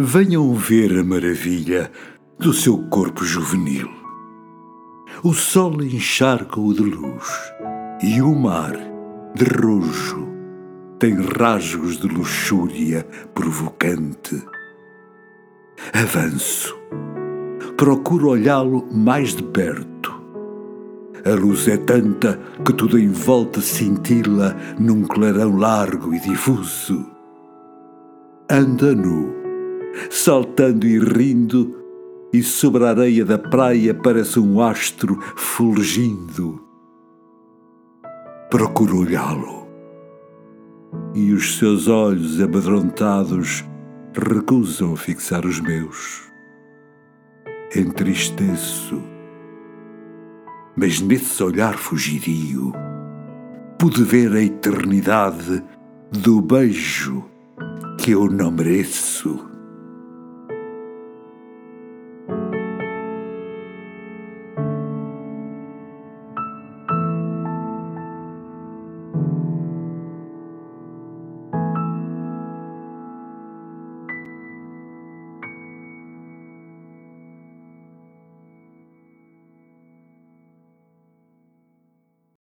Venham ver a maravilha do seu corpo juvenil. O sol encharca-o de luz e o mar, de rojo, tem rasgos de luxúria provocante. Avanço, procuro olhá-lo mais de perto. A luz é tanta que tudo em volta cintila num clarão largo e difuso. Anda nu, saltando e rindo e sobre a areia da praia parece um astro fulgindo. Procuro olhá-lo, e os seus olhos amedrontados recusam fixar os meus. Entristeço, mas nesse olhar fugidio pude ver a eternidade do beijo que eu não mereço.